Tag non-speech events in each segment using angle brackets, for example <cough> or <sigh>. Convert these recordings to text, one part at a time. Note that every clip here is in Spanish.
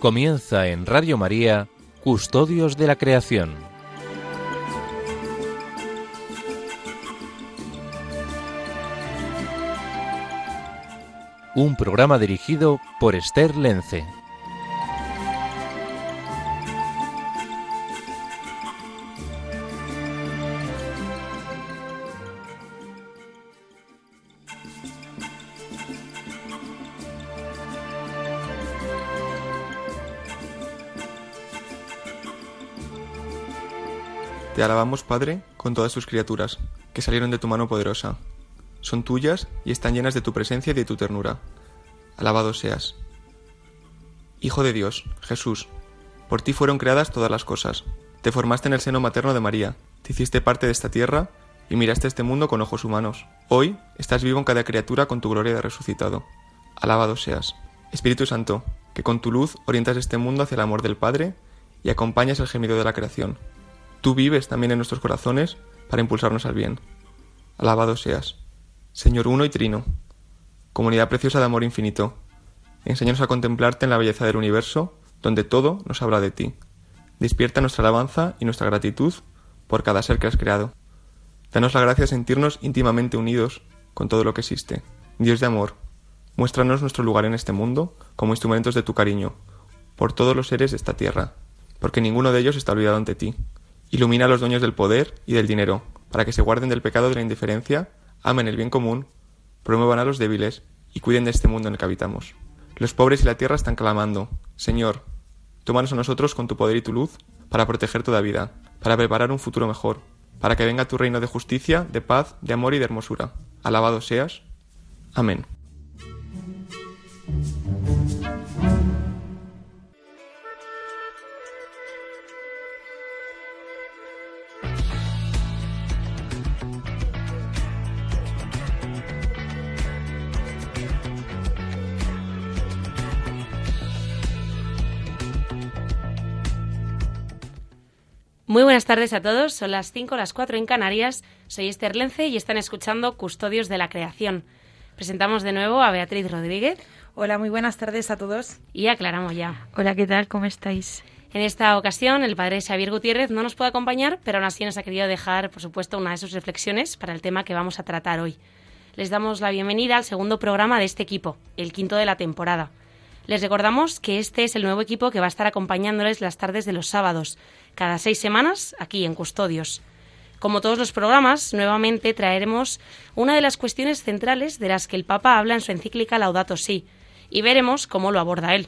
Comienza en Radio María, Custodios de la Creación. Un programa dirigido por Esther Lence. Alabamos, Padre, con todas tus criaturas, que salieron de tu mano poderosa. Son tuyas y están llenas de tu presencia y de tu ternura. Alabado seas. Hijo de Dios, Jesús, por ti fueron creadas todas las cosas. Te formaste en el seno materno de María, te hiciste parte de esta tierra y miraste este mundo con ojos humanos. Hoy estás vivo en cada criatura con tu gloria de resucitado. Alabado seas. Espíritu Santo, que con tu luz orientas este mundo hacia el amor del Padre y acompañas el gemido de la creación. Tú vives también en nuestros corazones para impulsarnos al bien. Alabado seas. Señor uno y trino, comunidad preciosa de amor infinito, enséñanos a contemplarte en la belleza del universo, donde todo nos habla de ti. Despierta nuestra alabanza y nuestra gratitud por cada ser que has creado. Danos la gracia de sentirnos íntimamente unidos con todo lo que existe. Dios de amor, muéstranos nuestro lugar en este mundo como instrumentos de tu cariño, por todos los seres de esta tierra, porque ninguno de ellos está olvidado ante ti. Ilumina a los dueños del poder y del dinero, para que se guarden del pecado de la indiferencia, amen el bien común, promuevan a los débiles y cuiden de este mundo en el que habitamos. Los pobres y la tierra están clamando, Señor, tómanos a nosotros con tu poder y tu luz para proteger toda vida, para preparar un futuro mejor, para que venga tu reino de justicia, de paz, de amor y de hermosura. Alabado seas. Amén. Muy buenas tardes a todos, son las 5 las 4 en Canarias, soy Esther Lence y están escuchando Custodios de la Creación. Presentamos de nuevo a Beatriz Rodríguez. Hola, muy buenas tardes a todos. Y a Clara Moya. Hola, ¿qué tal? ¿Cómo estáis? En esta ocasión, el padre Xavier Gutiérrez no nos puede acompañar, pero aún así nos ha querido dejar, por supuesto, una de sus reflexiones para el tema que vamos a tratar hoy. Les damos la bienvenida al segundo programa de este equipo, el quinto de la temporada. Les recordamos que este es el nuevo equipo que va a estar acompañándoles las tardes de los sábados, cada seis semanas, aquí en Custodios. Como todos los programas, nuevamente traeremos una de las cuestiones centrales de las que el Papa habla en su encíclica Laudato Si, y veremos cómo lo aborda él.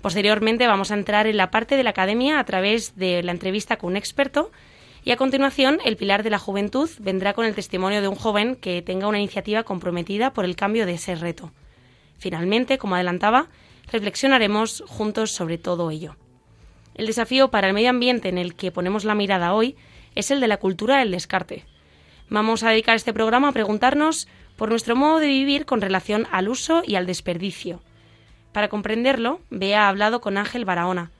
Posteriormente vamos a entrar en la parte de la academia a través de la entrevista con un experto y a continuación el pilar de la juventud vendrá con el testimonio de un joven que tenga una iniciativa comprometida por el cambio de ese reto. Finalmente, como adelantaba, reflexionaremos juntos sobre todo ello. El desafío para el medio ambiente en el que ponemos la mirada hoy es el de la cultura del descarte. Vamos a dedicar este programa a preguntarnos por nuestro modo de vivir con relación al uso y al desperdicio. Para comprenderlo, Bea ha hablado con Ángel Barahona,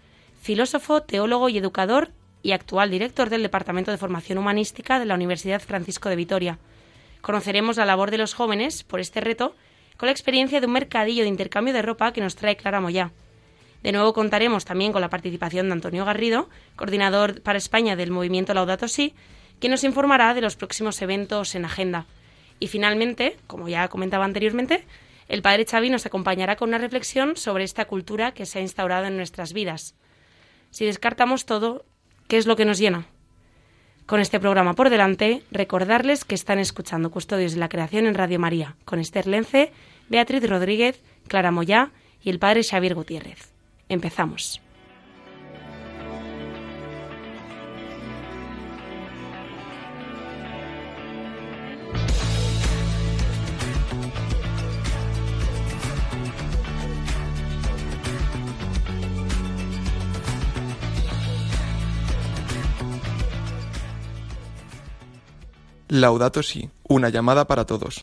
filósofo, teólogo y educador y actual director del Departamento de Formación Humanística de la Universidad Francisco de Vitoria. Conoceremos la labor de los jóvenes por este reto con la experiencia de un mercadillo de intercambio de ropa que nos trae Clara Moyá. De nuevo contaremos también con la participación de Antonio Garrido, coordinador para España del movimiento Laudato Si, quien nos informará de los próximos eventos en agenda. Y finalmente, como ya comentaba anteriormente, el padre Xavi nos acompañará con una reflexión sobre esta cultura que se ha instaurado en nuestras vidas. Si descartamos todo, ¿qué es lo que nos llena? Con este programa por delante, recordarles que están escuchando Custodios de la Creación en Radio María, con Esther Lence, Beatriz Rodríguez, Clara Moyá y el padre Xavier Gutiérrez. Empezamos. Laudato Si, una llamada para todos.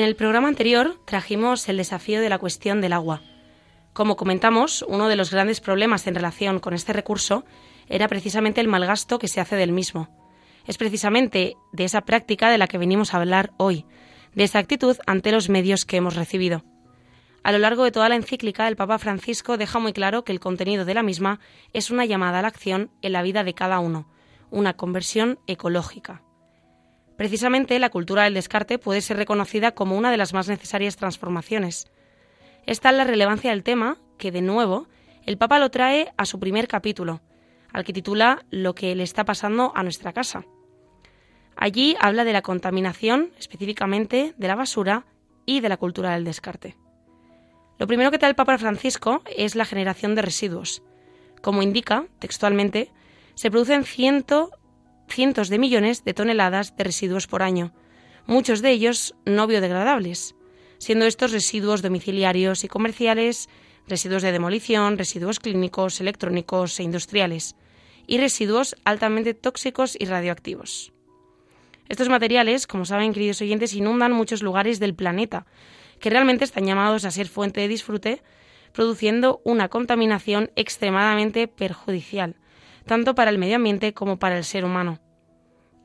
En el programa anterior trajimos el desafío de la cuestión del agua. Como comentamos, uno de los grandes problemas en relación con este recurso era precisamente el malgasto que se hace del mismo. Es precisamente de esa práctica de la que venimos a hablar hoy, de esa actitud ante los medios que hemos recibido. A lo largo de toda la encíclica, el Papa Francisco deja muy claro que el contenido de la misma es una llamada a la acción en la vida de cada uno, una conversión ecológica. Precisamente la cultura del descarte puede ser reconocida como una de las más necesarias transformaciones. Esta es la relevancia del tema que, de nuevo, el Papa lo trae a su primer capítulo, al que titula Lo que le está pasando a nuestra casa. Allí habla de la contaminación, específicamente de la basura y de la cultura del descarte. Lo primero que trae el Papa Francisco es la generación de residuos. Como indica textualmente, se producen cientos de millones de toneladas de residuos por año, muchos de ellos no biodegradables, siendo estos residuos domiciliarios y comerciales, residuos de demolición, residuos clínicos, electrónicos e industriales, y residuos altamente tóxicos y radioactivos. Estos materiales, como saben, queridos oyentes, inundan muchos lugares del planeta, que realmente están llamados a ser fuente de disfrute, produciendo una contaminación extremadamente perjudicial, tanto para el medio ambiente como para el ser humano.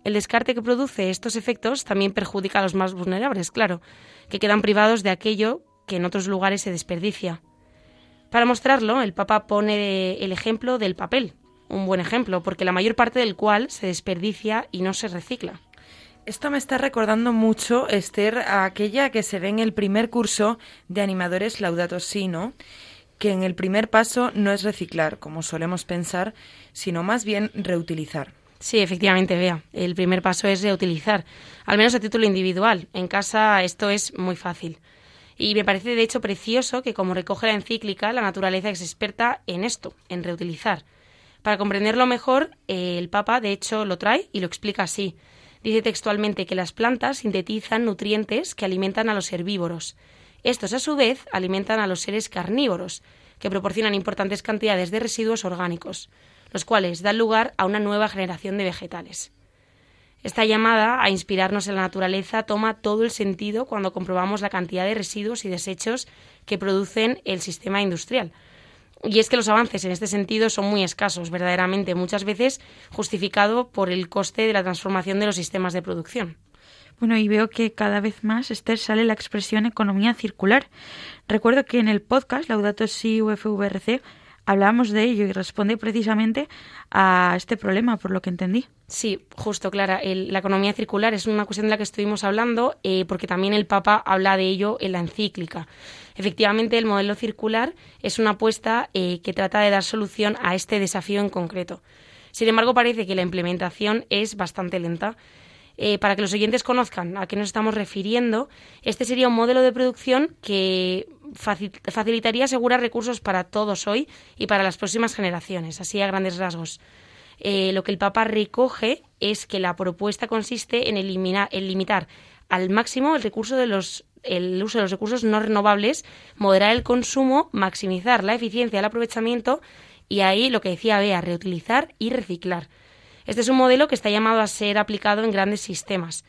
El descarte que produce estos efectos también perjudica a los más vulnerables, claro, que quedan privados de aquello que en otros lugares se desperdicia. Para mostrarlo, el Papa pone el ejemplo del papel, un buen ejemplo, porque la mayor parte del cual se desperdicia y no se recicla. Esto me está recordando mucho, Esther, a aquella que se ve en el primer curso de animadores Laudato ¿no? Que en el primer paso no es reciclar, como solemos pensar, sino más bien reutilizar. Sí, efectivamente, vea. El primer paso es reutilizar, al menos a título individual. En casa esto es muy fácil. Y me parece de hecho precioso que, como recoge la encíclica, la naturaleza es experta en esto, en reutilizar. Para comprenderlo mejor, el Papa de hecho lo trae y lo explica así. Dice textualmente que las plantas sintetizan nutrientes que alimentan a los herbívoros. Estos, a su vez, alimentan a los seres carnívoros, que proporcionan importantes cantidades de residuos orgánicos, los cuales dan lugar a una nueva generación de vegetales. Esta llamada a inspirarnos en la naturaleza toma todo el sentido cuando comprobamos la cantidad de residuos y desechos que producen el sistema industrial, y es que los avances en este sentido son muy escasos, verdaderamente, muchas veces justificado por el coste de la transformación de los sistemas de producción. Bueno, y veo que cada vez más, Esther, sale la expresión economía circular. Recuerdo que en el podcast Laudato Si UFVRC hablábamos de ello y responde precisamente a este problema, por lo que entendí. Sí, justo, Clara. la economía circular es una cuestión de la que estuvimos hablando eh, porque también el Papa habla de ello en la encíclica. Efectivamente, el modelo circular es una apuesta eh, que trata de dar solución a este desafío en concreto. Sin embargo, parece que la implementación es bastante lenta. Eh, para que los oyentes conozcan a qué nos estamos refiriendo, este sería un modelo de producción que facilitaría asegurar recursos para todos hoy y para las próximas generaciones, así a grandes rasgos. Eh, lo que el Papa recoge es que la propuesta consiste en, eliminar, en limitar al máximo el recurso de los el uso de los recursos no renovables, moderar el consumo, maximizar la eficiencia del aprovechamiento y ahí lo que decía Bea, reutilizar y reciclar. Este es un modelo que está llamado a ser aplicado en grandes sistemas.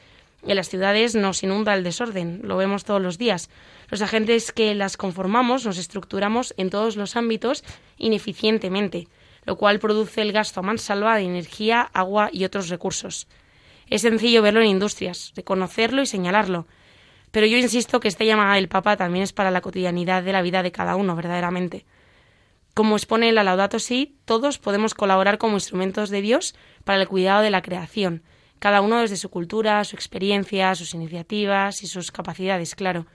En las ciudades nos inunda el desorden, lo vemos todos los días. Los agentes que las conformamos nos estructuramos en todos los ámbitos ineficientemente lo cual produce el gasto a mansalva de energía, agua y otros recursos. Es sencillo verlo en industrias, reconocerlo y señalarlo. Pero yo insisto que esta llamada del Papa también es para la cotidianidad de la vida de cada uno, verdaderamente. Como expone la Laudato Si, todos podemos colaborar como instrumentos de Dios para el cuidado de la creación, cada uno desde su cultura, su experiencia, sus iniciativas y sus capacidades, claro.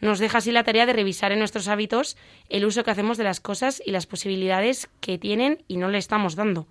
Nos deja así la tarea de revisar en nuestros hábitos el uso que hacemos de las cosas y las posibilidades que tienen y no le estamos dando.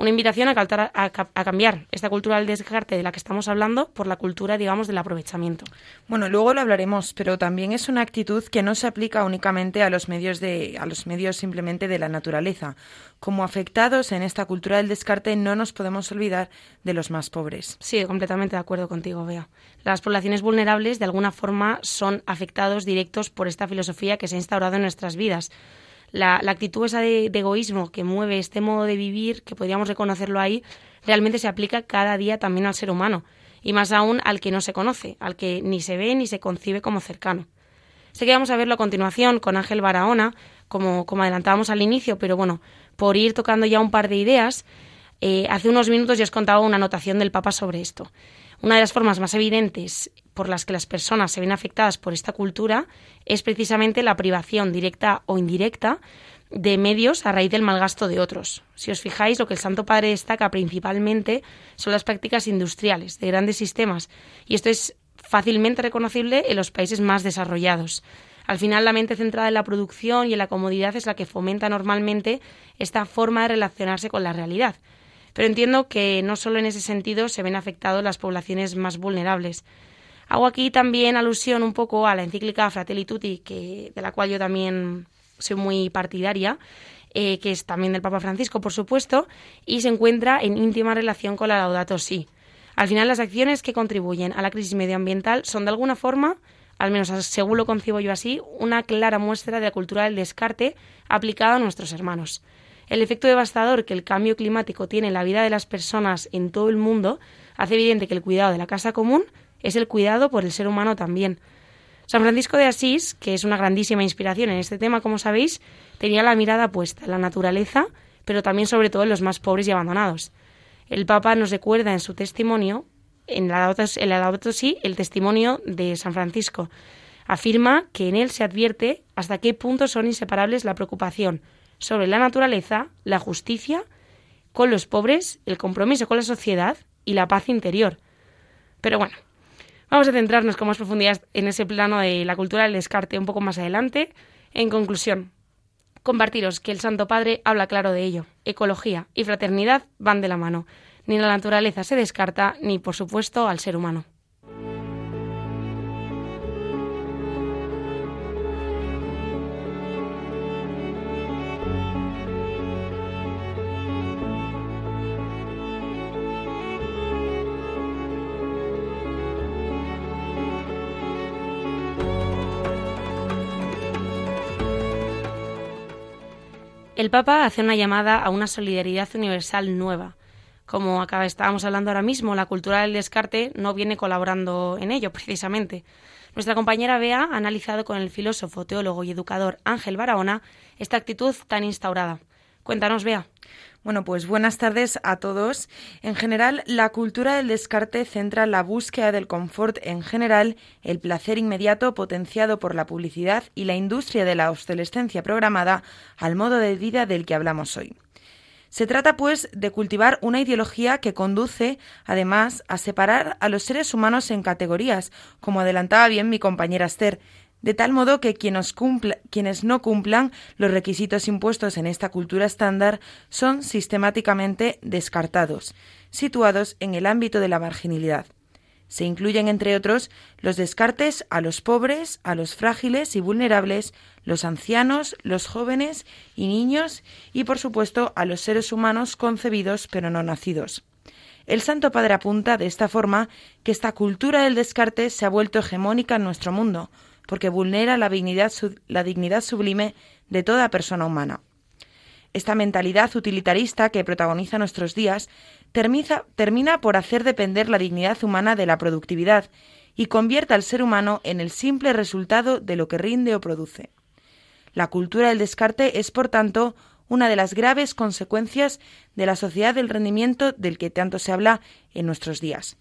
Una invitación a, a, cambiar esta cultura del descarte de la que estamos hablando por la cultura, digamos, del aprovechamiento. Bueno, luego lo hablaremos, pero también es una actitud que no se aplica únicamente a los medios de, a los medios simplemente de la naturaleza. Como afectados en esta cultura del descarte, no nos podemos olvidar de los más pobres. Sí, completamente de acuerdo contigo, Bea. Las poblaciones vulnerables, de alguna forma, son afectados directos por esta filosofía que se ha instaurado en nuestras vidas la, actitud esa de, egoísmo que mueve este modo de vivir, que podríamos reconocerlo ahí, realmente se aplica cada día también al ser humano, y más aún al que no se conoce, al que ni se ve ni se concibe como cercano. Sé que vamos a verlo a continuación con Ángel Barahona, como, como adelantábamos al inicio, pero bueno, por ir tocando ya un par de ideas, eh, hace unos minutos ya os contaba una anotación del Papa sobre esto. Una de las formas más evidentes por las que las personas se ven afectadas por esta cultura es precisamente la privación directa o indirecta de medios a raíz del malgasto de otros. Si os fijáis, lo que el Santo Padre destaca principalmente son las prácticas industriales de grandes sistemas, y esto es fácilmente reconocible en los países más desarrollados. Al final, la mente centrada en la producción y en la comodidad es la que fomenta normalmente esta forma de relacionarse con la realidad. Pero entiendo que no solo en ese sentido se ven afectadas las poblaciones más vulnerables. Hago aquí también alusión un poco a la encíclica Fratelli Tutti, que, de la cual yo también soy muy partidaria, eh, que es también del Papa Francisco, por supuesto, y se encuentra en íntima relación con la Laudato Si. Al final, las acciones que contribuyen a la crisis medioambiental son de alguna forma, al menos según lo concibo yo así, una clara muestra de la cultura del descarte aplicada a nuestros hermanos. El efecto devastador que el cambio climático tiene en la vida de las personas en todo el mundo hace evidente que el cuidado de la casa común es el cuidado por el ser humano también. San Francisco de Asís, que es una grandísima inspiración en este tema, como sabéis, tenía la mirada puesta en la naturaleza, pero también sobre todo en los más pobres y abandonados. El Papa nos recuerda en su testimonio, en la Laudato Si, el testimonio de San Francisco. Afirma que en él se advierte hasta qué punto son inseparables la preocupación sobre la naturaleza, la justicia con los pobres, el compromiso con la sociedad y la paz interior. Pero bueno, Vamos a centrarnos con más profundidad en ese plano de la cultura del descarte un poco más adelante. En conclusión, compartiros que el Santo Padre habla claro de ello. Ecología y fraternidad van de la mano. Ni la naturaleza se descarta, ni por supuesto al ser humano. El Papa hace una llamada a una solidaridad universal nueva. Como acá estábamos hablando ahora mismo, la cultura del descarte no viene colaborando en ello, <laughs> precisamente. Nuestra compañera Bea ha analizado con el filósofo, teólogo y educador Ángel Barahona esta actitud tan instaurada. Cuéntanos, Bea. Bueno, pues buenas tardes a todos. En general, la cultura del descarte centra la búsqueda del confort en general, el placer inmediato potenciado por la publicidad y la industria de la obsolescencia programada al modo de vida del que hablamos hoy. Se trata, pues, de cultivar una ideología que conduce, además, a separar a los seres humanos en categorías, como adelantaba bien mi compañera Esther, de tal modo que quienes, no cumplan los requisitos impuestos en esta cultura estándar son sistemáticamente descartados, situados en el ámbito de la marginalidad. Se incluyen, entre otros, los descartes a los pobres, a los frágiles y vulnerables, los ancianos, los jóvenes y niños y, por supuesto, a los seres humanos concebidos pero no nacidos. El Santo Padre apunta de esta forma que esta cultura del descarte se ha vuelto hegemónica en nuestro mundo, porque vulnera la dignidad, sublime de toda persona humana. Esta mentalidad utilitarista que protagoniza nuestros días termina por hacer depender la dignidad humana de la productividad y convierte al ser humano en el simple resultado de lo que rinde o produce. La cultura del descarte es, por tanto, una de las graves consecuencias de la sociedad del rendimiento del que tanto se habla en nuestros días.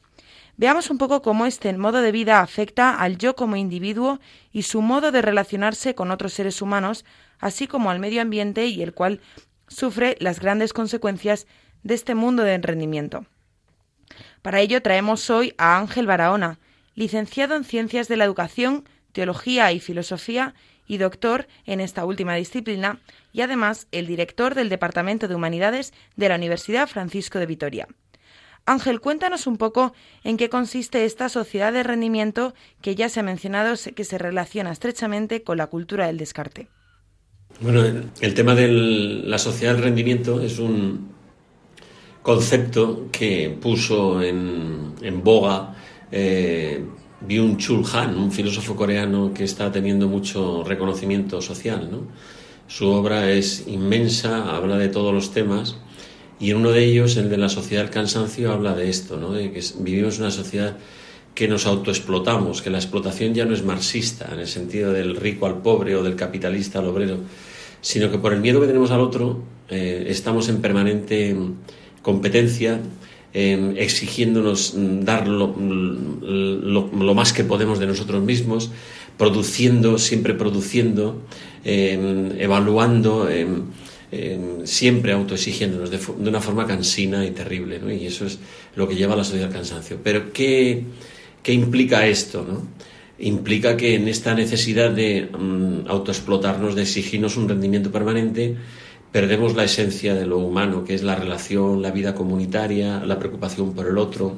Veamos un poco cómo este modo de vida afecta al yo como individuo y su modo de relacionarse con otros seres humanos, así como al medio ambiente y el cual sufre las grandes consecuencias de este mundo de rendimiento. Para ello traemos hoy a Ángel Barahona, licenciado en Ciencias de la Educación, Teología y Filosofía y doctor en esta última disciplina, y además el director del Departamento de Humanidades de la Universidad Francisco de Vitoria. Ángel, cuéntanos un poco en qué consiste esta sociedad de rendimiento que ya se ha mencionado que se relaciona estrechamente con la cultura del descarte. Bueno, el tema de la sociedad del rendimiento es un concepto que puso en, boga eh, Byung-Chul Han, un filósofo coreano que está teniendo mucho reconocimiento social. Su obra es inmensa, habla de todos los temas y en uno de ellos, el de la sociedad del cansancio, habla de esto, ¿no? de que vivimos una sociedad que nos autoexplotamos, que la explotación ya no es marxista en el sentido del rico al pobre o del capitalista al obrero, sino que por el miedo que tenemos al otro eh, estamos en permanente competencia, exigiéndonos dar lo, más que podemos de nosotros mismos, produciendo, siempre produciendo, em, evaluando, em, em, siempre autoexigiéndonos de, de, una forma cansina y terrible. Y eso es lo que lleva a la sociedad al cansancio. Pero ¿qué, qué implica esto? ¿no? Implica que en esta necesidad de mm, autoexplotarnos, de exigirnos un rendimiento permanente, perdemos la esencia de lo humano, que es la relación, la vida comunitaria, la preocupación por el otro.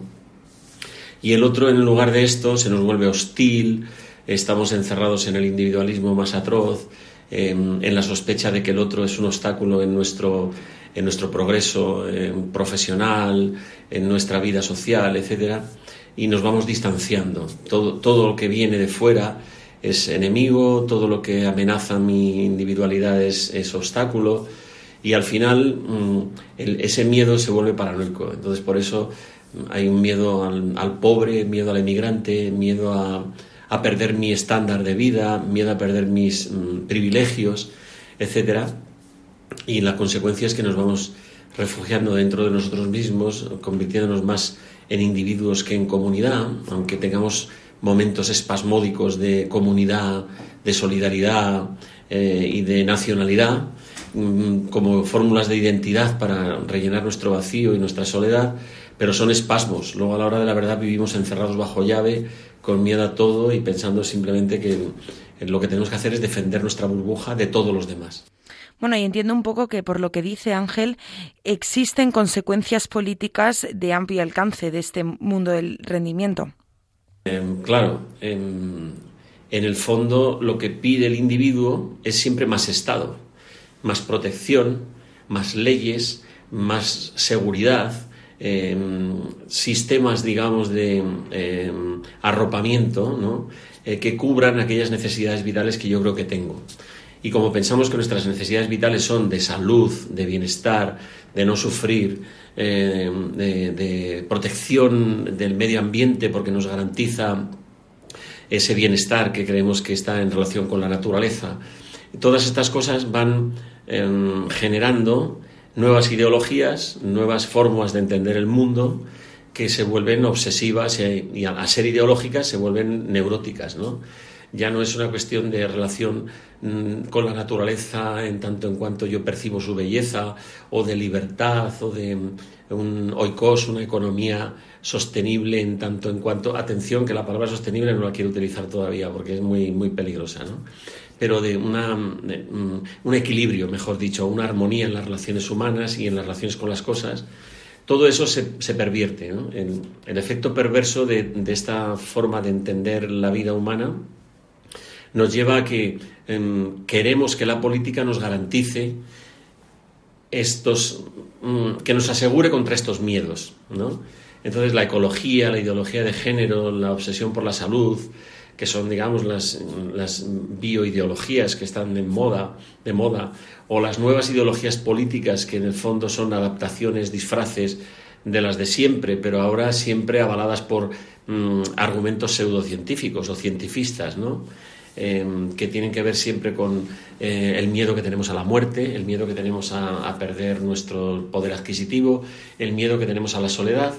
Y el otro, en lugar de esto, se nos vuelve hostil, estamos encerrados en el individualismo más atroz, en la sospecha de que el otro es un obstáculo en nuestro, en nuestro progreso profesional, en nuestra vida social, etc. Y nos vamos distanciando. Todo, todo lo que viene de fuera es enemigo, todo lo que amenaza mi individualidad es, es obstáculo y al final mm, ese miedo se vuelve paranoico. Entonces por eso hay un miedo al, pobre, miedo al emigrante, miedo a, a, perder mi estándar de vida, miedo a perder mis mm, privilegios, etc. Y la consecuencia es que nos vamos refugiando dentro de nosotros mismos, convirtiéndonos más en individuos que en comunidad, aunque tengamos momentos espasmódicos de comunidad, de solidaridad eh, y de nacionalidad, mm, como fórmulas de identidad para rellenar nuestro vacío y nuestra soledad, pero son espasmos. Luego a la hora de la verdad vivimos encerrados bajo llave, con miedo a todo y pensando simplemente que lo que tenemos que hacer es defender nuestra burbuja de todos los demás. Bueno, y entiendo un poco que por lo que dice Ángel, existen consecuencias políticas de amplio alcance de este mundo del rendimiento. Em, claro, em, en el fondo lo que pide el individuo es siempre más Estado, más protección, más leyes, más seguridad, em, sistemas, digamos, de arropamiento, ¿no? Eh, que cubran aquellas necesidades vitales que yo creo que tengo. Y como pensamos que nuestras necesidades vitales son de salud, de bienestar, de no sufrir, eh, de, protección del medio ambiente porque nos garantiza ese bienestar que creemos que está en relación con la naturaleza. Todas estas cosas van em, generando nuevas ideologías, nuevas formas de entender el mundo que se vuelven obsesivas y, a ser ideológicas se vuelven neuróticas, ¿no? ya no es una cuestión de relación mm, con la naturaleza en tanto en cuanto yo percibo su belleza o de libertad o de mm, un oikos, una economía sostenible en tanto en cuanto, atención que la palabra sostenible no la quiero utilizar todavía porque es muy, muy peligrosa, ¿no? Pero de, una, mm, un equilibrio, mejor dicho, una armonía en las relaciones humanas y en las relaciones con las cosas, todo eso se, se pervierte. El, efecto perverso de, de, esta forma de entender la vida humana nos lleva a que em, queremos que la política nos garantice estos, mm, que nos asegure contra estos miedos, ¿no? Entonces la ecología, la ideología de género, la obsesión por la salud, que son, digamos, las, bioideologías que están de moda, de moda, o las nuevas ideologías políticas que en el fondo son adaptaciones, disfraces de las de siempre, pero ahora siempre avaladas por mm, argumentos pseudocientíficos o cientifistas, ¿no? Em, que tienen que ver siempre con eh, el miedo que tenemos a la muerte, el miedo que tenemos a, perder nuestro poder adquisitivo, el miedo que tenemos a la soledad.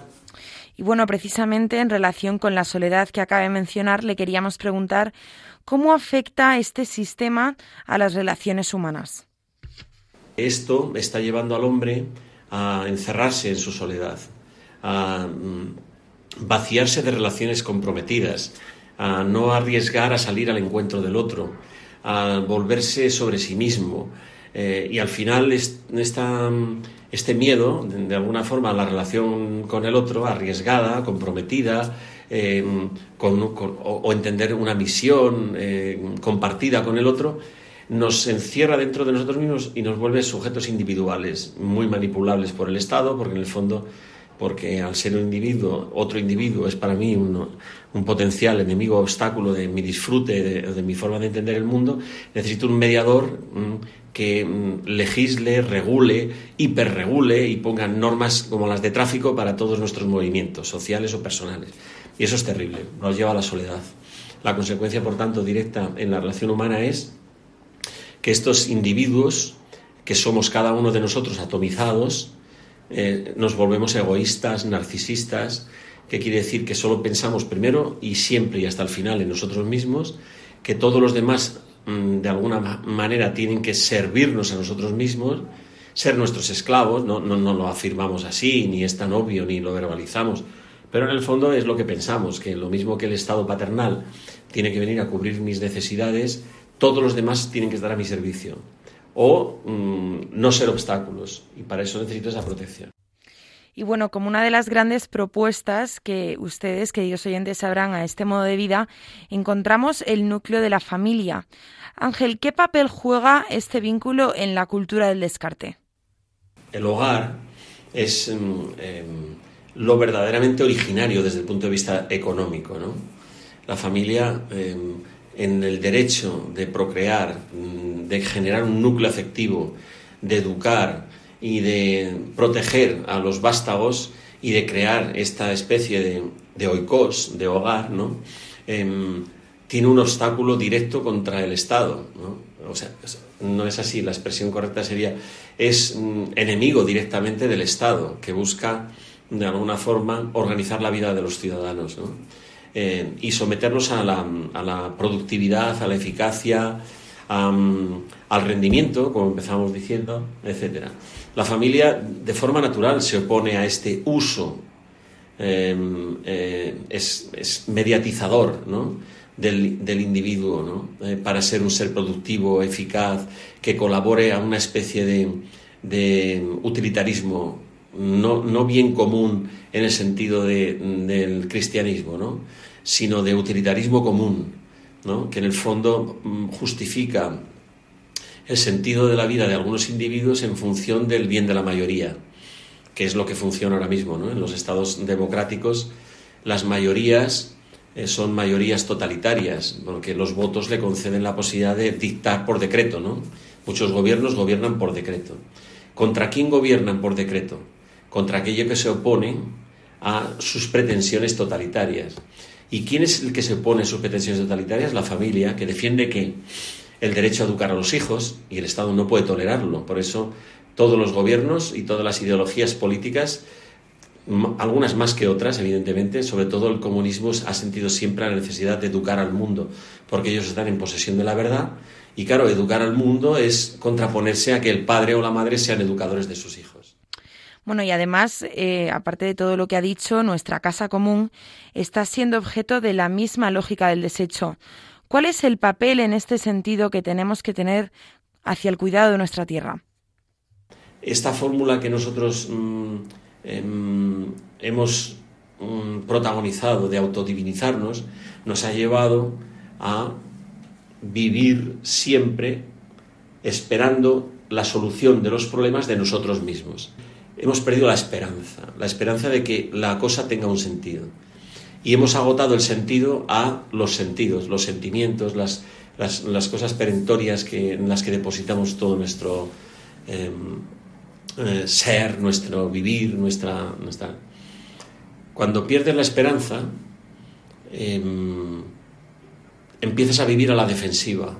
Y bueno, precisamente en relación con la soledad que acaba de mencionar, le queríamos preguntar cómo afecta este sistema a las relaciones humanas. Esto está llevando al hombre a encerrarse en su soledad, a mm, vaciarse de relaciones comprometidas, a no arriesgar a salir al encuentro del otro, a volverse sobre sí mismo. Eh, y al final este miedo, de, alguna forma, a la relación con el otro, arriesgada, comprometida, eh, o, entender una misión eh, compartida con el otro, nos encierra dentro de nosotros mismos y nos vuelve sujetos individuales, muy manipulables por el Estado, porque en el fondo porque al ser un individuo, otro individuo es para mí un, potencial enemigo obstáculo de mi disfrute, de, mi forma de entender el mundo, necesito un mediador mm, que mm, legisle, regule, hiperregule y ponga normas como las de tráfico para todos nuestros movimientos, sociales o personales. Y eso es terrible, nos lleva a la soledad. La consecuencia, por tanto, directa en la relación humana es que estos individuos, que somos cada uno de nosotros atomizados, eh, nos volvemos egoístas, narcisistas, que quiere decir que solo pensamos primero y siempre y hasta el final en nosotros mismos, que todos los demás de alguna manera tienen que servirnos a nosotros mismos, ser nuestros esclavos, no, no, no lo afirmamos así, ni es tan obvio, ni lo verbalizamos, pero en el fondo es lo que pensamos, que lo mismo que el Estado paternal tiene que venir a cubrir mis necesidades, todos los demás tienen que estar a mi servicio. O mm, no ser obstáculos. Y para eso necesito esa protección. Y bueno, como una de las grandes propuestas que ustedes, queridos oyentes, sabrán a este modo de vida, encontramos el núcleo de la familia. Ángel, ¿qué papel juega este vínculo en la cultura del descarte? El hogar es mm, em, lo verdaderamente originario desde el punto de vista económico. ¿no? La familia, em, en el derecho de procrear, mm, de generar un núcleo afectivo, de educar, y de proteger a los vástagos y de crear esta especie de, de oikos, de hogar, ¿no? Em, tiene un obstáculo directo contra el Estado. ¿no? O sea, no es así, la expresión correcta sería, es mm, enemigo directamente del Estado, que busca de alguna forma organizar la vida de los ciudadanos ¿no? Eh, y someterlos a la, a la, productividad, a la eficacia, al rendimiento, como empezamos diciendo, etcétera. La familia de forma natural se opone a este uso, em, eh, es, mediatizador del, individuo eh, para ser un ser productivo, eficaz, que colabore a una especie de, utilitarismo no, bien común en el sentido del cristianismo, sino de utilitarismo común, que en el fondo mm, justifica el sentido de la vida de algunos individuos en función del bien de la mayoría, que es lo que funciona ahora mismo. ¿no? En los estados democráticos las mayorías eh, son mayorías totalitarias, porque los votos le conceden la posibilidad de dictar por decreto. ¿no? Muchos gobiernos gobiernan por decreto. ¿Contra quién gobiernan por decreto? Contra aquello que se opone a sus pretensiones totalitarias. ¿Y quién es el que se opone a sus pretensiones totalitarias? La familia, que defiende que el derecho a educar a los hijos y el Estado no puede tolerarlo. Por eso todos los gobiernos y todas las ideologías políticas, algunas más que otras, evidentemente, sobre todo el comunismo ha sentido siempre la necesidad de educar al mundo, porque ellos están en posesión de la verdad. Y claro, educar al mundo es contraponerse a que el padre o la madre sean educadores de sus hijos. Bueno, y además, eh, aparte de todo lo que ha dicho, nuestra casa común está siendo objeto de la misma lógica del desecho. ¿Cuál es el papel en este sentido que tenemos que tener hacia el cuidado de nuestra tierra? Esta fórmula que nosotros mm, em, hemos mm, protagonizado de autodivinizarnos nos ha llevado a vivir siempre esperando la solución de los problemas de nosotros mismos. Hemos perdido la esperanza, la esperanza de que la cosa tenga un sentido y hemos agotado el sentido a los sentidos, los sentimientos, las, las, cosas perentorias que, en las que depositamos todo nuestro em, eh, ser, nuestro vivir, nuestra, nuestra... Cuando pierdes la esperanza, em, empiezas a vivir a la defensiva,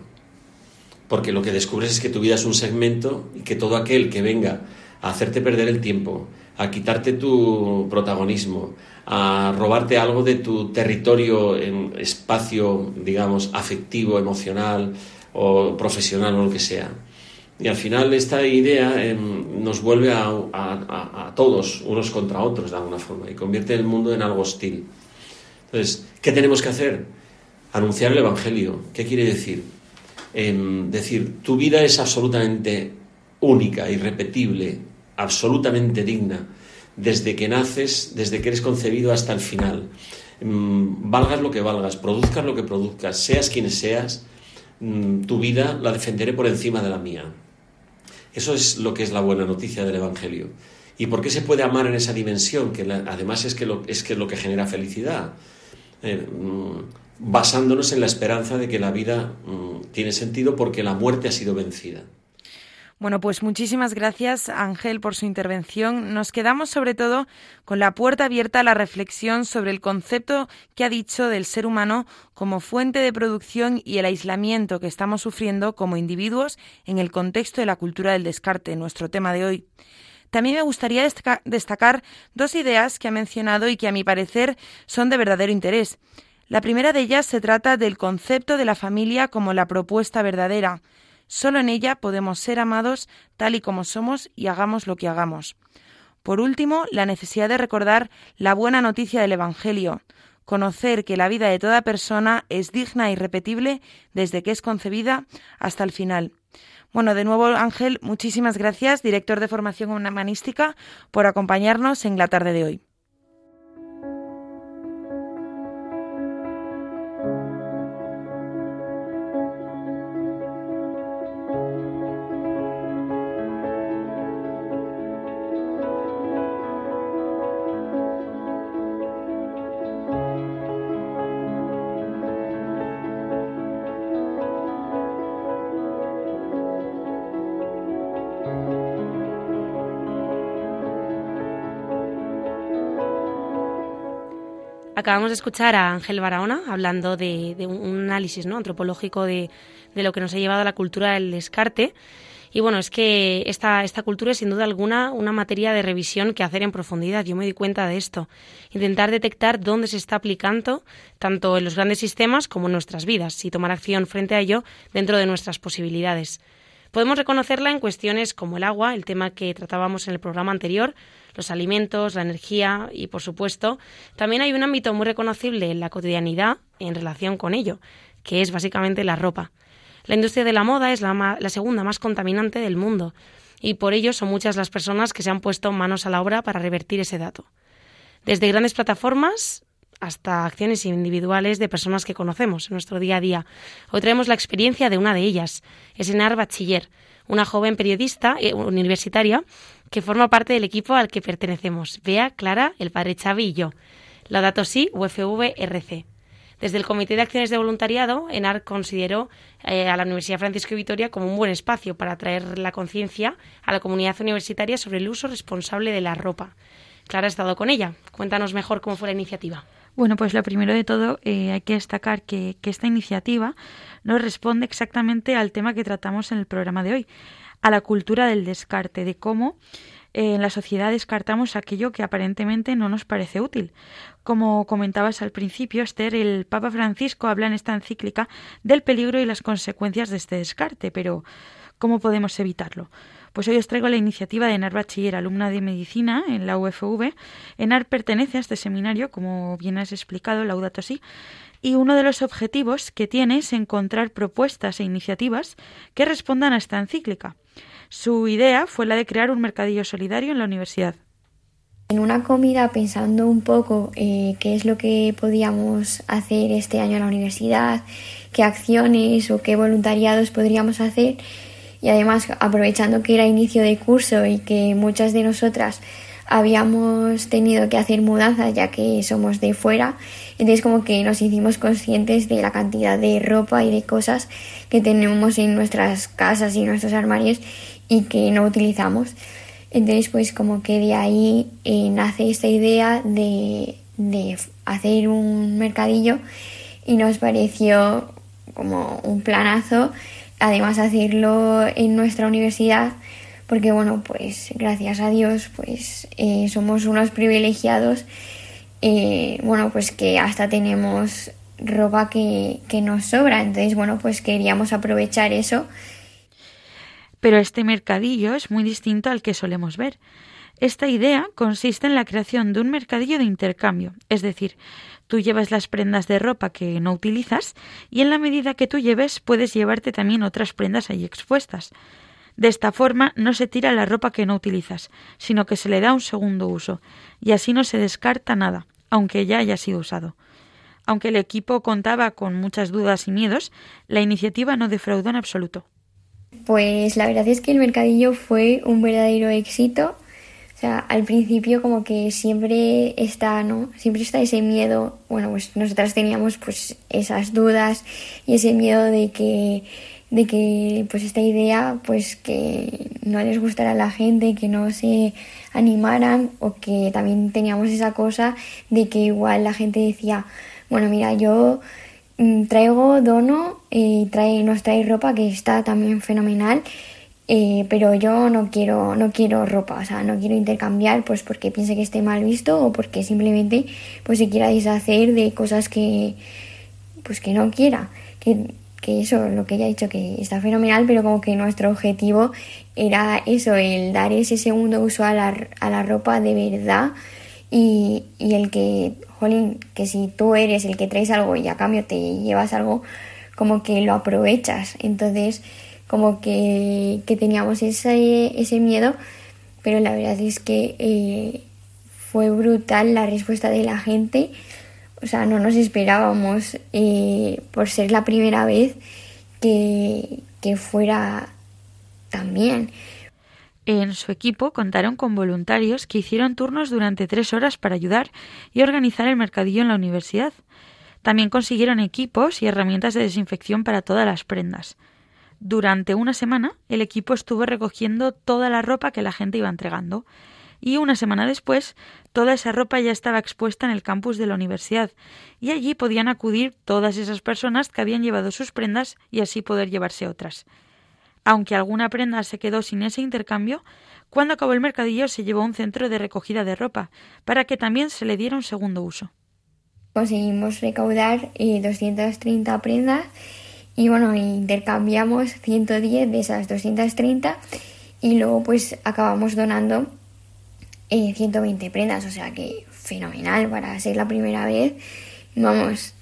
porque lo que descubres es que tu vida es un segmento y que todo aquel que venga a hacerte perder el tiempo, a quitarte tu protagonismo, a robarte algo de tu territorio en espacio, digamos, afectivo, emocional o profesional o lo que sea. Y al final esta idea em, nos vuelve a, a, todos, unos contra otros de alguna forma, y convierte el mundo en algo hostil. Entonces, ¿qué tenemos que hacer? Anunciar el Evangelio. ¿Qué quiere decir? Em, decir, tu vida es absolutamente única, irrepetible, absolutamente digna desde que naces, desde que eres concebido hasta el final. Mm, valgas lo que valgas, produzcas lo que produzcas, seas quien seas, mm, tu vida la defenderé por encima de la mía. Eso es lo que es la buena noticia del Evangelio. ¿Y por qué se puede amar en esa dimensión? Que además es que, lo, es que lo que genera felicidad. Eh, mm, basándonos en la esperanza de que la vida tiene sentido porque la muerte ha sido vencida. Bueno, pues muchísimas gracias, Ángel, por su intervención. Nos quedamos sobre todo con la puerta abierta a la reflexión sobre el concepto que ha dicho del ser humano como fuente de producción y el aislamiento que estamos sufriendo como individuos en el contexto de la cultura del descarte, nuestro tema de hoy. También me gustaría destacar dos ideas que ha mencionado y que a mi parecer son de verdadero interés. La primera de ellas se trata del concepto de la familia como la propuesta verdadera, Solo en ella podemos ser amados tal y como somos y hagamos lo que hagamos. Por último, la necesidad de recordar la buena noticia del Evangelio, conocer que la vida de toda persona es digna e irrepetible desde que es concebida hasta el final. Bueno, de nuevo, Ángel, muchísimas gracias, director de formación humanística, por acompañarnos en la tarde de hoy. Acabamos de escuchar a Ángel Barahona hablando de, un análisis ¿no? antropológico de, lo que nos ha llevado a la cultura del descarte. Y bueno, es que esta, esta cultura es sin duda alguna una materia de revisión que hacer en profundidad. Yo me di cuenta de esto. Intentar detectar dónde se está aplicando, tanto en los grandes sistemas como en nuestras vidas, y tomar acción frente a ello dentro de nuestras posibilidades. Podemos reconocerla en cuestiones como el agua, el tema que tratábamos en el programa anterior, los alimentos, la energía y, por supuesto, también hay un ámbito muy reconocible en la cotidianidad en relación con ello, que es básicamente la ropa. La industria de la moda es la, la segunda más contaminante del mundo y por ello son muchas las personas que se han puesto manos a la obra para revertir ese dato. Desde grandes plataformas hasta acciones individuales de personas que conocemos en nuestro día a día. Hoy traemos la experiencia de una de ellas, es Enar Bachiller, una joven periodista eh, universitaria que forma parte del equipo al que pertenecemos, Bea, Clara, el padre Xavi y yo, Laudato Si, UFV-RC. Desde el Comité de Acciones de Voluntariado, ENAR consideró eh, a la Universidad Francisco Vitoria como un buen espacio para traer la conciencia a la comunidad universitaria sobre el uso responsable de la ropa. Clara ha estado con ella. Cuéntanos mejor cómo fue la iniciativa. Bueno, pues lo primero de todo eh, hay que destacar que, esta iniciativa no responde exactamente al tema que tratamos en el programa de hoy, a la cultura del descarte, de cómo eh, en la sociedad descartamos aquello que aparentemente no nos parece útil. Como comentabas al principio, Esther, el Papa Francisco habla en esta encíclica del peligro y las consecuencias de este descarte, pero ¿cómo podemos evitarlo? Pues hoy os traigo la iniciativa de Enar Bachiller, alumna de medicina en la UFV. Enar pertenece a este seminario, como bien has explicado, Laudato Si, y uno de los objetivos que tiene es encontrar propuestas e iniciativas que respondan a esta encíclica. Su idea fue la de crear un mercadillo solidario en la universidad. En una comida, pensando un poco eh, qué es lo que podíamos hacer este año en la universidad, qué acciones o qué voluntariados podríamos hacer, y además aprovechando que era inicio de curso y que muchas de nosotras habíamos tenido que hacer mudanzas ya que somos de fuera, entonces como que nos hicimos conscientes de la cantidad de ropa y de cosas que tenemos en nuestras casas y nuestros armarios y que no utilizamos. Entonces pues como que de ahí eh, nace esta idea de, de hacer un mercadillo y nos pareció como un planazo además hacerlo en nuestra universidad porque bueno pues gracias a Dios pues eh, somos unos privilegiados eh, bueno pues que hasta tenemos ropa que, que nos sobra. Entonces bueno pues queríamos aprovechar eso. Pero este mercadillo es muy distinto al que solemos ver. Esta idea consiste en la creación de un mercadillo de intercambio, es decir, tú llevas las prendas de ropa que no utilizas y en la medida que tú lleves puedes llevarte también otras prendas ahí expuestas. De esta forma no se tira la ropa que no utilizas, sino que se le da un segundo uso, y así no se descarta nada, aunque ya haya sido usado. Aunque el equipo contaba con muchas dudas y miedos, la iniciativa no defraudó en absoluto. Pues la verdad es que el mercadillo fue un verdadero éxito sea, al principio como que siempre está, ¿no? Siempre está ese miedo. Bueno, pues nosotras teníamos pues esas dudas y ese miedo de que de que pues esta idea pues que no les gustara a la gente, que no se animaran o que también teníamos esa cosa de que igual la gente decía, bueno, mira, yo mm, traigo dono y trae, nos trae ropa que está también fenomenal. Eh, pero yo no quiero no quiero ropa o sea no quiero intercambiar pues porque piense que esté mal visto o porque simplemente pues se quiera deshacer de cosas que pues que no quiera que que eso, lo que ella ha dicho, que está fenomenal, pero como que nuestro objetivo era eso, el dar ese segundo uso a la, a la ropa de verdad y, y el que, jolín, que si tú eres el que traes algo y a cambio te llevas algo, como que lo aprovechas. Entonces, como que, que teníamos ese, ese miedo, pero la verdad es que eh, fue brutal la respuesta de la gente o sea, no nos esperábamos eh, por ser la primera vez que, que fuera tan bien. En su equipo contaron con voluntarios que hicieron turnos durante tres horas para ayudar y organizar el mercadillo en la universidad. También consiguieron equipos y herramientas de desinfección para todas las prendas. Durante una semana, el equipo estuvo recogiendo toda la ropa que la gente iba entregando y una semana después toda esa ropa ya estaba expuesta en el campus de la universidad y allí podían acudir todas esas personas que habían llevado sus prendas y así poder llevarse otras. Aunque alguna prenda se quedó sin ese intercambio, cuando acabó el mercadillo se llevó a un centro de recogida de ropa para que también se le diera un segundo uso. Conseguimos recaudar 230 eh, prendas y bueno, intercambiamos 110 de esas 230 y luego pues acabamos donando 120 prendas, o sea que fenomenal para ser la primera vez. Vamos,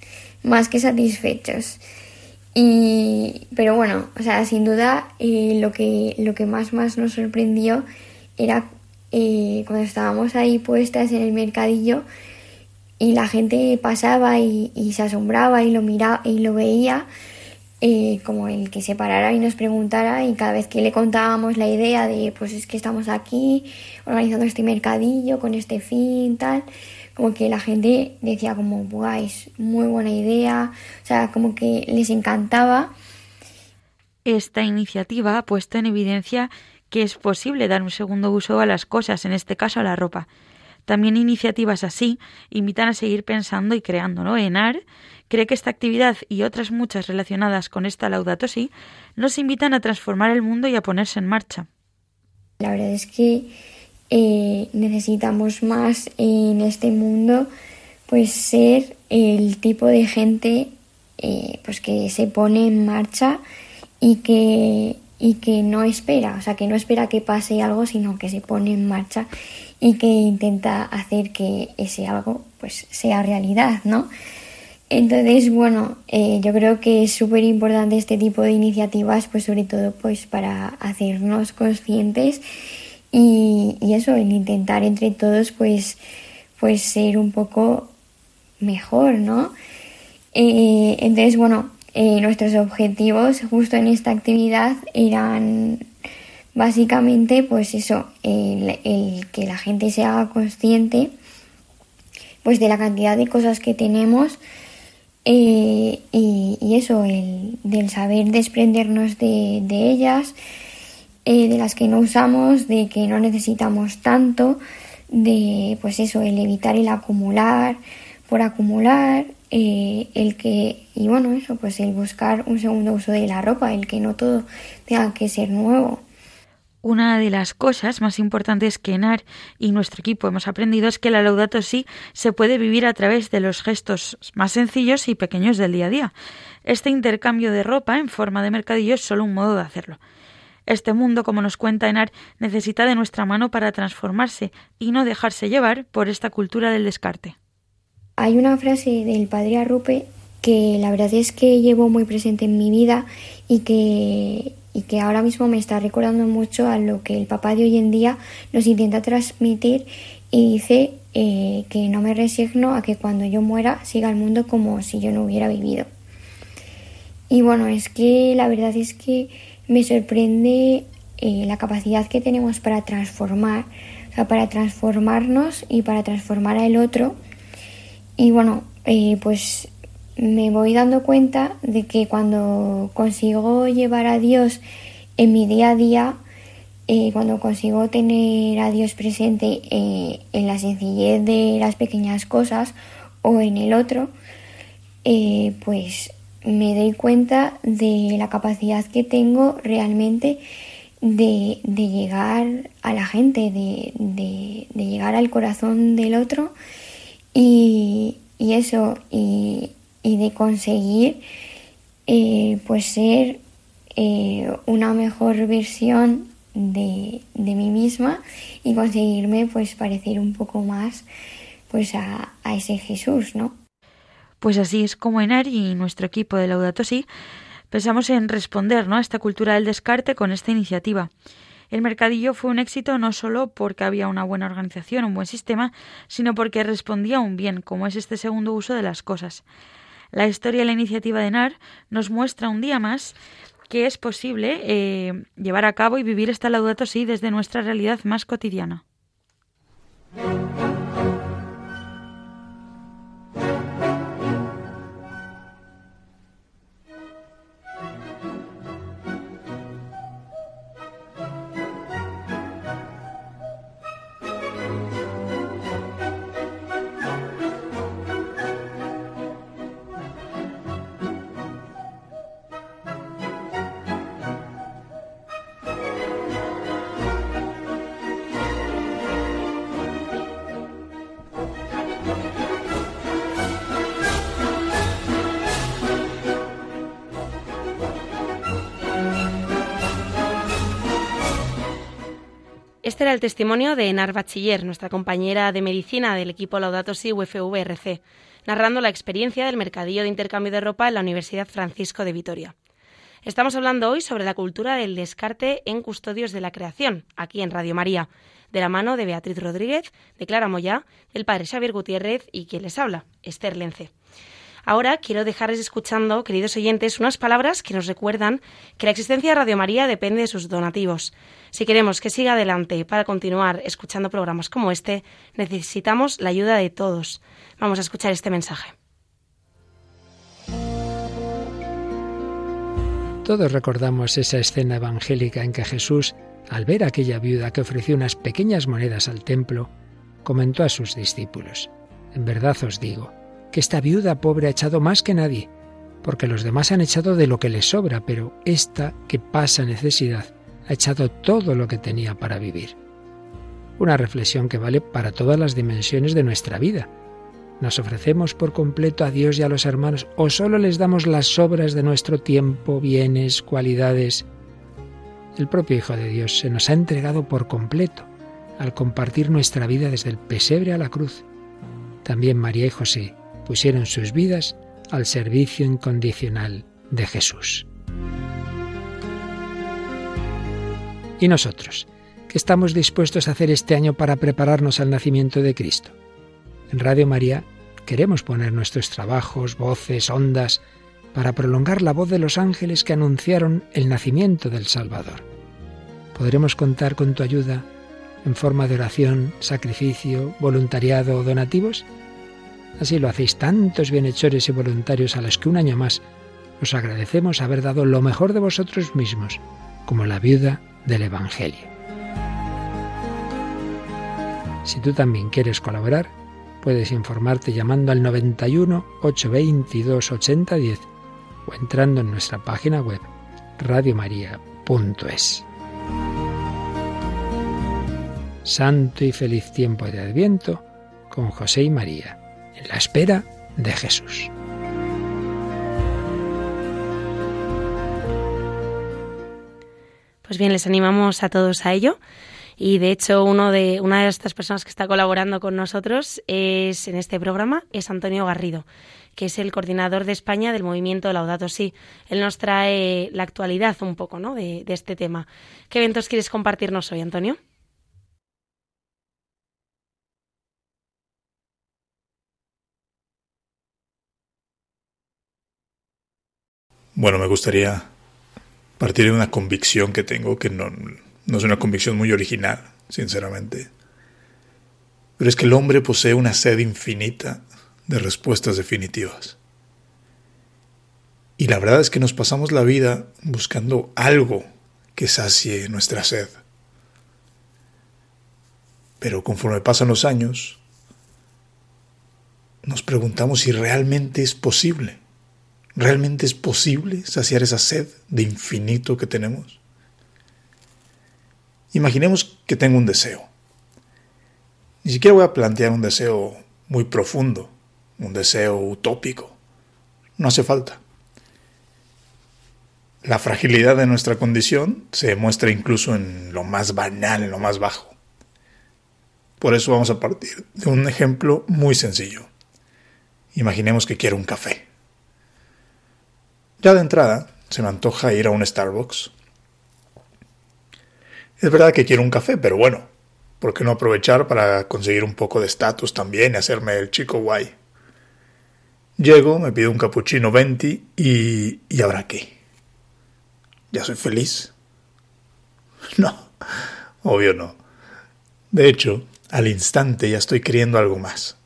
más que satisfechos. Y, pero bueno, o sea, sin duda eh, lo, que, lo que más, más nos sorprendió era eh, cuando estábamos ahí puestas en el mercadillo y la gente pasaba y, y se asombraba y lo miraba y lo veía eh, como el que se parara y nos preguntara y cada vez que le contábamos la idea de pues es que estamos aquí organizando este mercadillo con este fin tal como que la gente decía como Buah, es muy buena idea o sea como que les encantaba esta iniciativa ha puesto en evidencia que es posible dar un segundo uso a las cosas, en este caso a la ropa. También iniciativas así invitan a seguir pensando y creando, ¿no? ENAR cree que esta actividad y otras muchas relacionadas con esta Laudato Si nos invitan a transformar el mundo y a ponerse en marcha. La verdad es que eh, necesitamos más en este mundo pues ser el tipo de gente eh, pues que se pone en marcha y que y que no espera, o sea, que no espera que pase algo, sino que se pone en marcha y que intenta hacer que ese algo pues sea realidad, ¿no? Entonces, bueno, eh, yo creo que es súper importante este tipo de iniciativas, pues sobre todo pues para hacernos conscientes y, eso, el intentar entre todos pues, pues ser un poco mejor, ¿no? Eh, entonces, bueno, eh, nuestros objetivos justo en esta actividad eran básicamente pues eso, el, el que la gente se haga consciente pues de la cantidad de cosas que tenemos eh, y, eso, el, del saber desprendernos de, ellas, eh, de las que no usamos, de que no necesitamos tanto, de pues eso, el evitar el acumular por acumular, eh, el que, y bueno, eso, pues el buscar un segundo uso de la ropa, el que no todo tenga que ser nuevo. Una de las cosas más importantes que ENAR y nuestro equipo hemos aprendido es que la Laudato Si se puede vivir a través de los gestos más sencillos y pequeños del día a día. Este intercambio de ropa en forma de mercadillo es solo un modo de hacerlo. Este mundo, como nos cuenta Enar, necesita de nuestra mano para transformarse y no dejarse llevar por esta cultura del descarte. Hay una frase del padre Arrupe que la verdad es que llevo muy presente en mi vida y que y que ahora mismo me está recordando mucho a lo que el papá de hoy en día nos intenta transmitir y dice eh, que no me resigno a que cuando yo muera siga el mundo como si yo no hubiera vivido. Y bueno, es que la verdad es que me sorprende eh, la capacidad que tenemos para transformar, o sea, para transformarnos y para transformar al otro. Y bueno, eh, pues me voy dando cuenta de que cuando consigo llevar a Dios en mi día a día, eh, cuando consigo tener a Dios presente eh, en la sencillez de las pequeñas cosas o en el otro, eh, pues me doy cuenta de la capacidad que tengo realmente de, llegar a la gente, de, llegar al corazón del otro y, eso, y, de conseguir pues ser una mejor versión de, mí misma y conseguirme pues parecer un poco más pues a, ese Jesús, ¿no? Pues así es como en y nuestro equipo de Laudato Si pensamos en responder ¿no? a esta cultura del descarte con esta iniciativa. El mercadillo fue un éxito no solo porque había una buena organización, un buen sistema, sino porque respondía a un bien, como es este segundo uso de las cosas. La historia y la iniciativa de NAR nos muestra un día más que es posible eh, llevar a cabo y vivir esta laudato sí desde nuestra realidad más cotidiana. Este era el testimonio de Enar Bachiller, nuestra compañera de medicina del equipo Laudato Si UFVRC, narrando la experiencia del mercadillo de intercambio de ropa en la Universidad Francisco de Vitoria. Estamos hablando hoy sobre la cultura del descarte en Custodios de la Creación, aquí en Radio María, de la mano de Beatriz Rodríguez, de Clara Moya, del padre Xavier Gutiérrez y quien les habla, Esther Lence. Ahora quiero dejarles escuchando, queridos oyentes, unas palabras que nos recuerdan que la existencia de Radio María depende de sus donativos. Si queremos que siga adelante para continuar escuchando programas como este, necesitamos la ayuda de todos. Vamos a escuchar este mensaje. Todos recordamos esa escena evangélica en que Jesús, al ver a aquella viuda que ofreció unas pequeñas monedas al templo, comentó a sus discípulos, En verdad os digo, que esta viuda pobre ha echado más que nadie, porque los demás han echado de lo que les sobra, pero esta que pasa necesidad ha echado todo lo que tenía para vivir. Una reflexión que vale para todas las dimensiones de nuestra vida. ¿Nos ofrecemos por completo a Dios y a los hermanos o solo les damos las sobras de nuestro tiempo, bienes, cualidades? El propio Hijo de Dios se nos ha entregado por completo al compartir nuestra vida desde el pesebre a la cruz. También María y José pusieron sus vidas al servicio incondicional de Jesús. ¿Y nosotros? ¿Qué estamos dispuestos a hacer este año para prepararnos al nacimiento de Cristo? En Radio María queremos poner nuestros trabajos, voces, ondas, para prolongar la voz de los ángeles que anunciaron el nacimiento del Salvador. ¿Podremos contar con tu ayuda en forma de oración, sacrificio, voluntariado o donativos? Así lo hacéis tantos bienhechores y voluntarios a los que un año más os agradecemos haber dado lo mejor de vosotros mismos, como la viuda del Evangelio. Si tú también quieres colaborar, puedes informarte llamando al 91 822 8010 o entrando en nuestra página web radiomaria.es. Santo y feliz tiempo de Adviento con José y María la espera de Jesús. Pues bien, les animamos a todos a ello. Y de hecho, uno de, una de estas personas que está colaborando con nosotros es en este programa es Antonio Garrido, que es el coordinador de España del movimiento Laudato Si. Él nos trae la actualidad un poco ¿no? de este tema. ¿Qué eventos quieres compartirnos hoy, Antonio? Bueno, me gustaría partir de una convicción que tengo, que no, no es una convicción muy original, sinceramente. Pero es que el hombre posee una sed infinita de respuestas definitivas. Y la verdad es que nos pasamos la vida buscando algo que sacie nuestra sed. Pero conforme pasan los años, nos preguntamos si realmente es posible. ¿Realmente es posible saciar esa sed de infinito que tenemos? Imaginemos que tengo un deseo. Ni siquiera voy a plantear un deseo muy profundo, un deseo utópico. No hace falta. La fragilidad de nuestra condición se demuestra incluso en lo más banal, en lo más bajo. Por eso vamos a partir de un ejemplo muy sencillo. Imaginemos que quiero un café. Ya de entrada, se me antoja ir a un Starbucks. Es verdad que quiero un café, pero bueno, ¿por qué no aprovechar para conseguir un poco de estatus también y hacerme el chico guay? Llego, me pido un cappuccino 20 y... ¿y ahora qué? ¿Ya soy feliz? <laughs> No, obvio no. De hecho, al instante ya estoy queriendo algo más.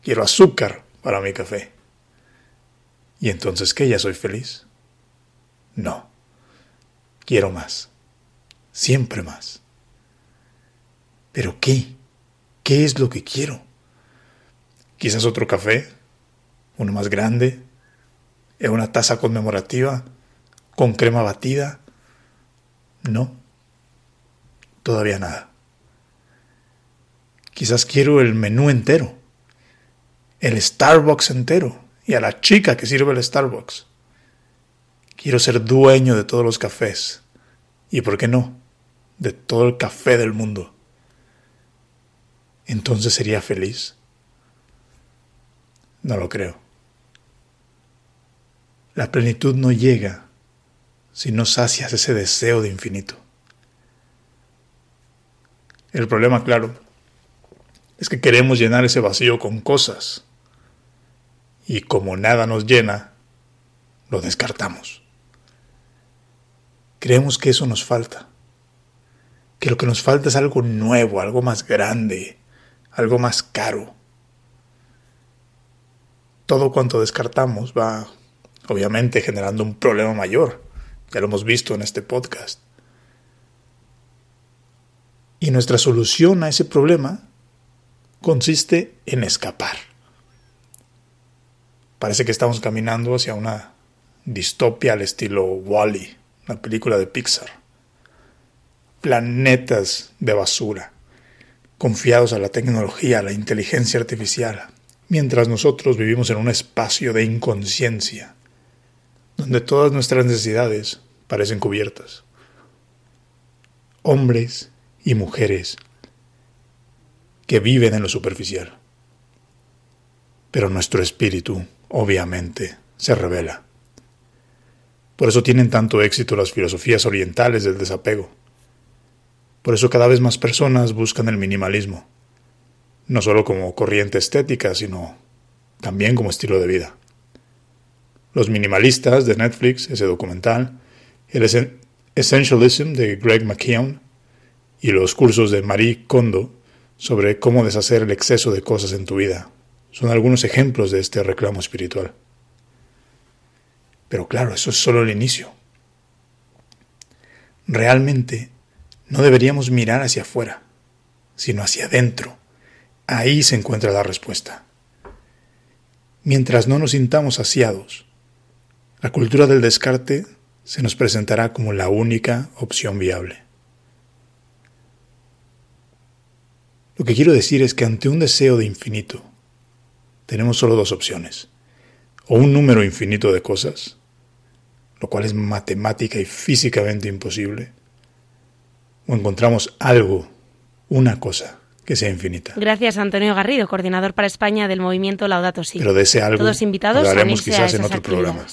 Quiero azúcar para mi café. ¿Y entonces qué? ¿Ya soy feliz? No. Quiero más. Siempre más. ¿Pero qué? ¿Qué es lo que quiero? Quizás otro café, uno más grande, en una taza conmemorativa, con crema batida. No. Todavía nada. Quizás quiero el menú entero, el Starbucks entero y a la chica que sirve el Starbucks. Quiero ser dueño de todos los cafés y, ¿por qué no?, de todo el café del mundo. Entonces sería feliz. No lo creo. La plenitud no llega si no sacias ese deseo de infinito. El problema, claro, es que queremos llenar ese vacío con cosas. Y como nada nos llena, lo descartamos. Creemos que eso nos falta. Que lo que nos falta es algo nuevo, algo más grande, algo más caro. Todo cuanto descartamos va, obviamente, generando un problema mayor. Ya lo hemos visto en este podcast. Y nuestra solución a ese problema consiste en escapar. Parece que estamos caminando hacia una distopia al estilo Wally, una película de Pixar. Planetas de basura, confiados a la tecnología, a la inteligencia artificial, mientras nosotros vivimos en un espacio de inconsciencia, donde todas nuestras necesidades parecen cubiertas. Hombres y mujeres que viven en lo superficial. Pero nuestro espíritu, obviamente, se revela. Por eso tienen tanto éxito las filosofías orientales del desapego. Por eso cada vez más personas buscan el minimalismo, no solo como corriente estética, sino también como estilo de vida. Los minimalistas de Netflix, ese documental, el Essentialism de Greg McKeown y los cursos de Marie Kondo sobre cómo deshacer el exceso de cosas en tu vida. Son algunos ejemplos de este reclamo espiritual. Pero claro, eso es solo el inicio. Realmente no deberíamos mirar hacia afuera, sino hacia adentro. Ahí se encuentra la respuesta. Mientras no nos sintamos saciados, la cultura del descarte se nos presentará como la única opción viable. Lo que quiero decir es que ante un deseo de infinito, tenemos solo dos opciones. O un número infinito de cosas, lo cual es matemática y físicamente imposible, o encontramos algo, una cosa, que sea infinita. Gracias, Antonio Garrido, coordinador para España del movimiento Laudato Si. Pero de ese algo Todos invitados a quizás en otro programa.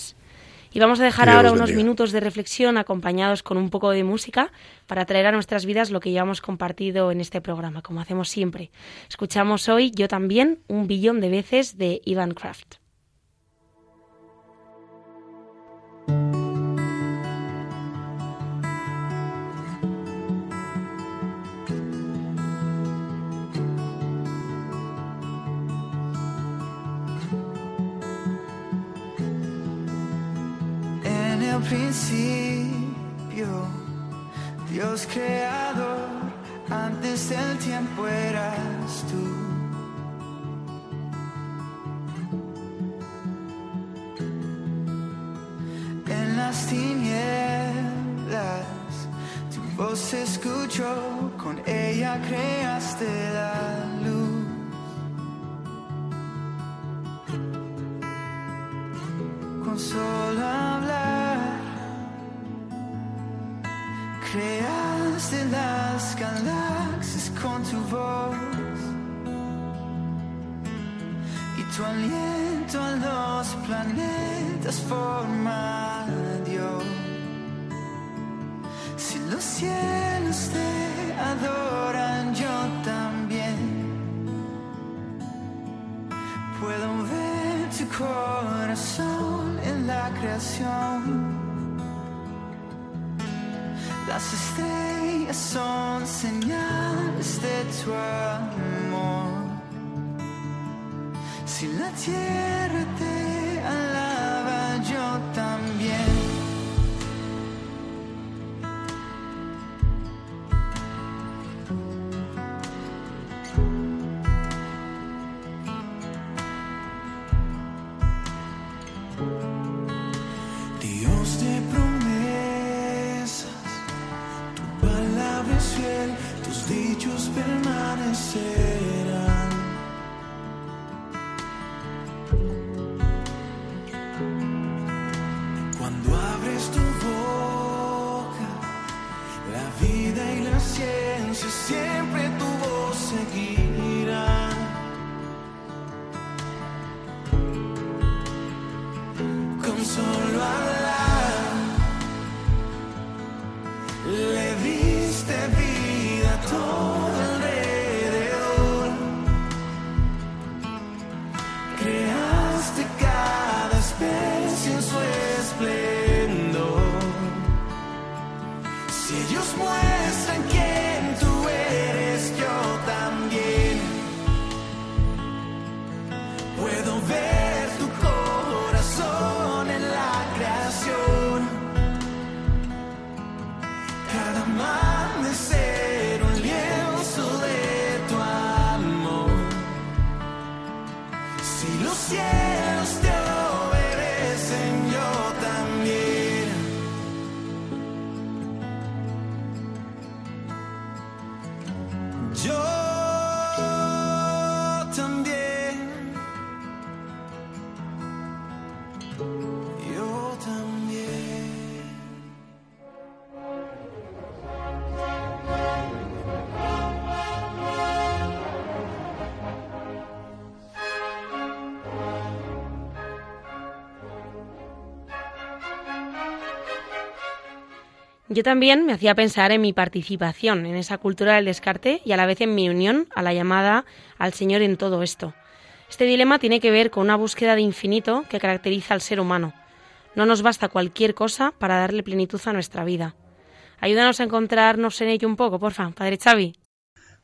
Y vamos a dejar ahora unos minutos de reflexión acompañados con un poco de música para traer a nuestras vidas lo que ya hemos compartido en este programa, como hacemos siempre. Escuchamos hoy, yo también, un billón de veces de Ivan Kraft. Principio, Dios creador antes del tiempo eras tú. En las tinieblas tu voz se escuchó, con ella creaste la luz. Con solo hablar, creaste las galaxias con tu voz y tu aliento a los planetas forma Dios. Si los cielos te adoran, yo también puedo ver tu corazón en la creación. Las estrellas son señales de tu amor. Si la tierra te Yo también me hacía pensar en mi participación en esa cultura del descarte y a la vez en mi unión a la llamada al Señor en todo esto. Este dilema tiene que ver con una búsqueda de infinito que caracteriza al ser humano. No nos basta cualquier cosa para darle plenitud a nuestra vida. Ayúdanos a encontrarnos en ello un poco, porfa, Padre Xavi.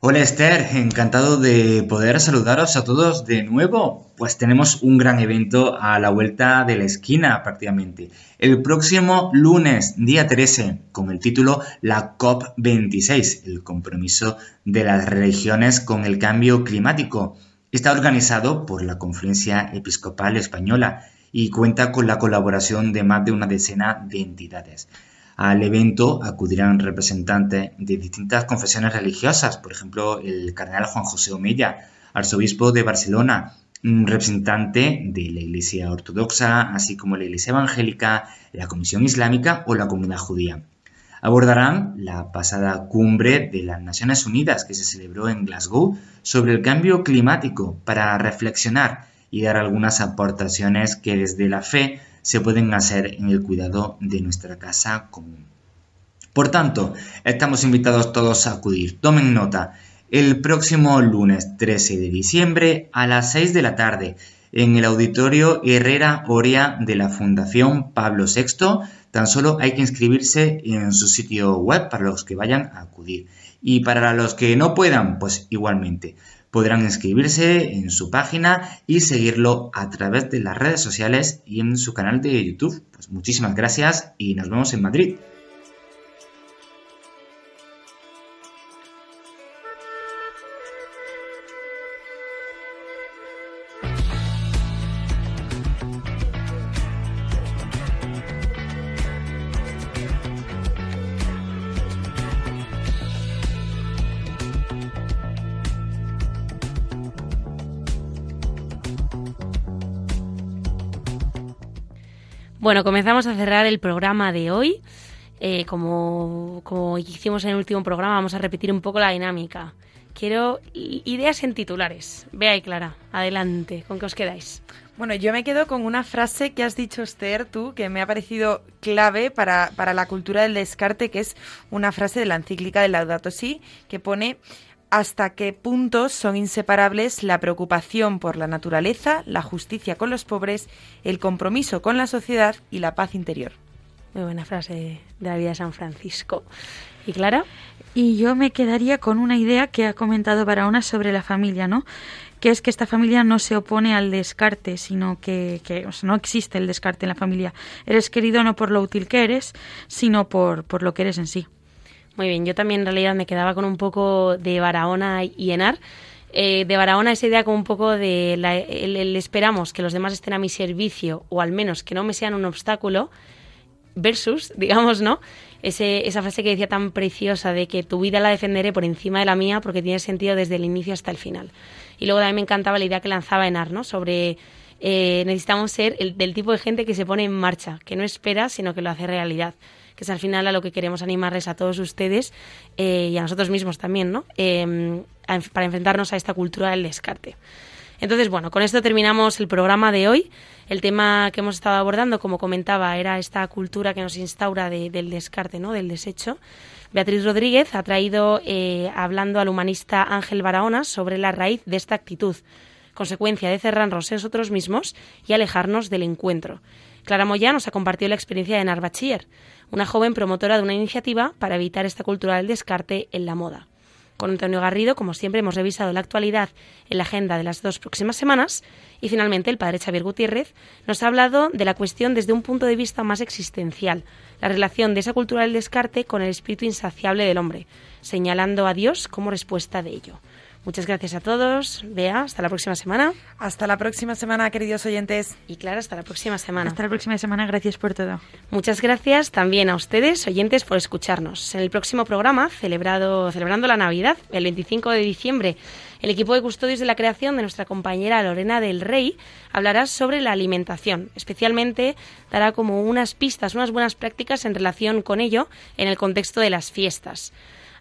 Hola Esther, encantado de poder saludaros a todos de nuevo. Pues tenemos un gran evento a la vuelta de la esquina prácticamente. El próximo lunes, día 13, con el título La COP26, el compromiso de las religiones con el cambio climático. Está organizado por la Conferencia Episcopal Española y cuenta con la colaboración de más de una decena de entidades. Al evento acudirán representantes de distintas confesiones religiosas, por ejemplo, el cardenal Juan José Omeya, arzobispo de Barcelona, representante de la Iglesia Ortodoxa, así como la Iglesia Evangélica, la Comisión Islámica o la Comunidad Judía. Abordarán la pasada cumbre de las Naciones Unidas que se celebró en Glasgow sobre el cambio climático para reflexionar y dar algunas aportaciones que desde la fe se pueden hacer en el cuidado de nuestra casa común. Por tanto, estamos invitados todos a acudir. Tomen nota. El próximo lunes 13 de diciembre a las 6 de la tarde en el auditorio Herrera Oria de la Fundación Pablo VI. Tan solo hay que inscribirse en su sitio web para los que vayan a acudir. Y para los que no puedan, pues igualmente podrán inscribirse en su página y seguirlo a través de las redes sociales y en su canal de YouTube. Pues muchísimas gracias y nos vemos en Madrid. Bueno, comenzamos a cerrar el programa de hoy. Eh, como, como hicimos en el último programa, vamos a repetir un poco la dinámica. Quiero ideas en titulares. Vea y Clara, adelante, ¿con qué os quedáis? Bueno, yo me quedo con una frase que has dicho, Esther, tú, que me ha parecido clave para, para la cultura del descarte, que es una frase de la encíclica de Laudato Si, que pone hasta qué punto son inseparables la preocupación por la naturaleza, la justicia con los pobres, el compromiso con la sociedad y la paz interior. Muy buena frase de la vida de San Francisco. ¿Y Clara? Y yo me quedaría con una idea que ha comentado Barahona sobre la familia, ¿no? Que es que esta familia no se opone al descarte, sino que, que, o sea, no existe el descarte en la familia. Eres querido no por lo útil que eres, sino por, por lo que eres en sí. Muy bien, yo también en realidad me quedaba con un poco de Barahona y Enar. Eh, de Barahona esa idea como un poco de la- el, esperamos que los demás estén a mi servicio o al menos que no me sean un obstáculo versus, <laughs> digamos, ¿no? Ese, esa frase que decía tan preciosa de que tu vida la defenderé por encima de la mía porque tiene sentido desde el inicio hasta el final. Y luego también me encantaba la idea que lanzaba Enar, ¿no? Sobre eh, necesitamos ser el, del tipo de gente que se pone en marcha, que no espera, sino que lo hace realidad. Que es al final a lo que queremos animarles a todos ustedes eh, y a nosotros mismos también, ¿no? Enf- para enfrentarnos a esta cultura del descarte. Entonces, bueno, con esto terminamos el programa de hoy. El tema que hemos estado abordando, como comentaba, era esta cultura que nos instaura de- del descarte, ¿no? del desecho. Beatriz Rodríguez ha traído, eh, hablando al humanista Ángel Barahona, sobre la raíz de esta actitud, consecuencia de cerrarnos en nosotros mismos y alejarnos del encuentro. Clara Moya nos ha compartido la experiencia de Narbachier, una joven promotora de una iniciativa para evitar esta cultura del descarte en la moda. Con Antonio Garrido, como siempre, hemos revisado la actualidad en la agenda de las dos próximas semanas y finalmente el padre Xavier Gutiérrez nos ha hablado de la cuestión desde un punto de vista más existencial, la relación de esa cultura del descarte con el espíritu insaciable del hombre, señalando a Dios como respuesta de ello. Muchas gracias a todos. Bea, hasta la próxima semana. Hasta la próxima semana, queridos oyentes. Y Clara, hasta la próxima semana. Hasta la próxima semana, gracias por todo. Muchas gracias también a ustedes, oyentes, por escucharnos. En el próximo programa, celebrado, celebrando la Navidad, el 25 de diciembre, el equipo de custodios de la creación de nuestra compañera Lorena del Rey hablará sobre la alimentación. Especialmente dará como unas pistas, unas buenas prácticas en relación con ello en el contexto de las fiestas.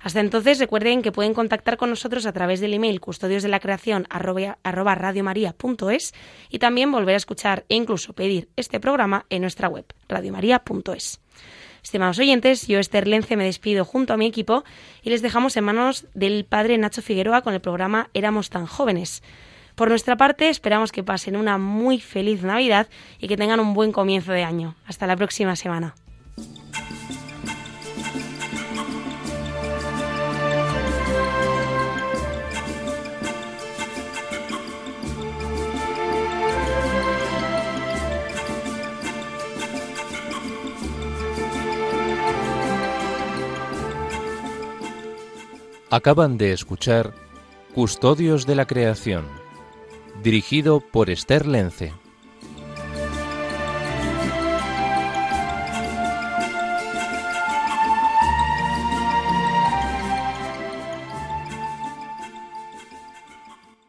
Hasta entonces recuerden que pueden contactar con nosotros a través del email custodios de la creación arroba, arroba radiomaria.es y también volver a escuchar e incluso pedir este programa en nuestra web radiomaria.es. Estimados oyentes, yo Esther Lence me despido junto a mi equipo y les dejamos en manos del padre Nacho Figueroa con el programa Éramos tan jóvenes. Por nuestra parte, esperamos que pasen una muy feliz Navidad y que tengan un buen comienzo de año. Hasta la próxima semana. Acaban de escuchar Custodios de la Creación, dirigido por Esther Lence.